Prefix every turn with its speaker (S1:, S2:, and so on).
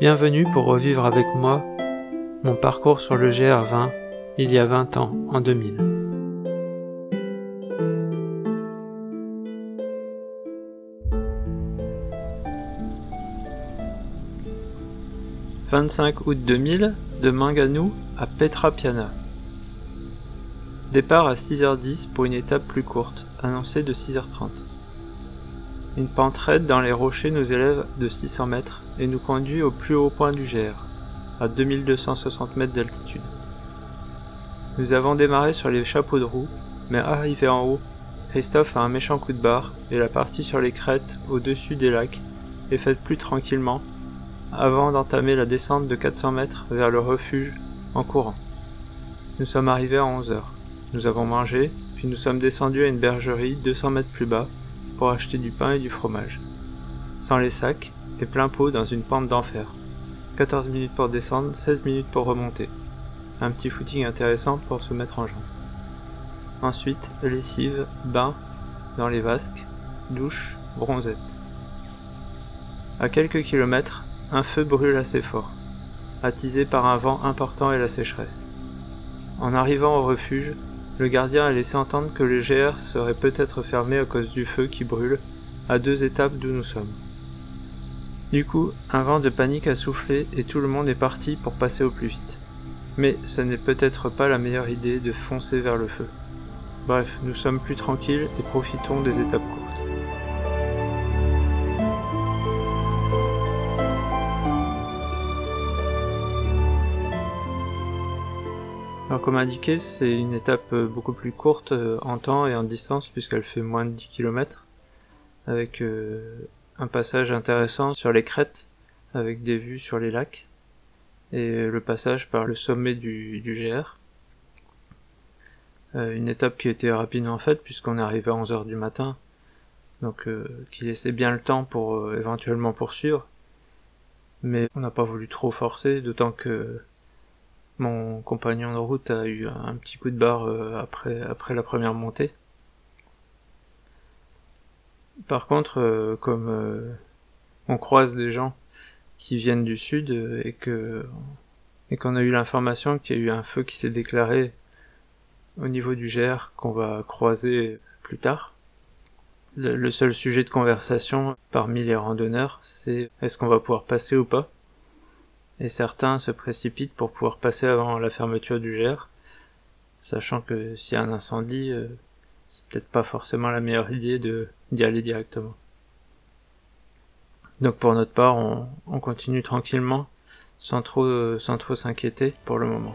S1: Bienvenue pour revivre avec moi mon parcours sur le GR20 il y a 20 ans, en 2000. « 25 août 2000, de Manganou à Petra Piana. Départ à 6h10 pour une étape plus courte, annoncée de 6h30. Une pente dans les rochers nous élève de 600 mètres et nous conduit au plus haut point du GR, à 2260 mètres d'altitude. Nous avons démarré sur les chapeaux de roue, mais arrivé en haut, Christophe a un méchant coup de barre et la partie sur les crêtes au-dessus des lacs est faite plus tranquillement avant d'entamer la descente de 400 mètres vers le refuge en courant. Nous sommes arrivés à 11 heures. Nous avons mangé, puis nous sommes descendus à une bergerie 200 mètres plus bas pour acheter du pain et du fromage. Sans les sacs, et plein pot dans une pente d'enfer. 14 minutes pour descendre, 16 minutes pour remonter. Un petit footing intéressant pour se mettre en jambe. Ensuite, lessive, bain, dans les vasques, douche, bronzette. À quelques kilomètres, un feu brûle assez fort, attisé par un vent important et la sécheresse. En arrivant au refuge, le gardien a laissé entendre que le GR serait peut-être fermé à cause du feu qui brûle, à deux étapes d'où nous sommes. Du coup, un vent de panique a soufflé et tout le monde est parti pour passer au plus vite. Mais ce n'est peut-être pas la meilleure idée de foncer vers le feu. Bref, nous sommes plus tranquilles et profitons des étapes. Comme indiqué, c'est une étape euh, beaucoup plus courte euh, en temps et en distance puisqu'elle fait moins de 10 km avec euh, un passage intéressant sur les crêtes avec des vues sur les lacs et le passage par le sommet du, GR. une étape qui était rapidement faite puisqu'on est arrivé à 11h du matin donc qui laissait bien le temps pour éventuellement poursuivre mais on n'a pas voulu trop forcer d'autant que mon compagnon de route a eu un petit coup de barre euh, après, la première montée. Par contre, euh, comme euh, on croise des gens qui viennent du sud et que et qu'on a eu l'information qu'il y a eu un feu qui s'est déclaré au niveau du GR qu'on va croiser plus tard. le seul sujet de conversation parmi les randonneurs, c'est est-ce qu'on va pouvoir passer ou pas et certains se précipitent pour pouvoir passer avant la fermeture du GR, sachant que s'il y a un incendie, euh, c'est peut-être pas forcément la meilleure idée d'y aller directement. Donc pour notre part, on, on continue tranquillement, sans trop sans trop s'inquiéter pour le moment.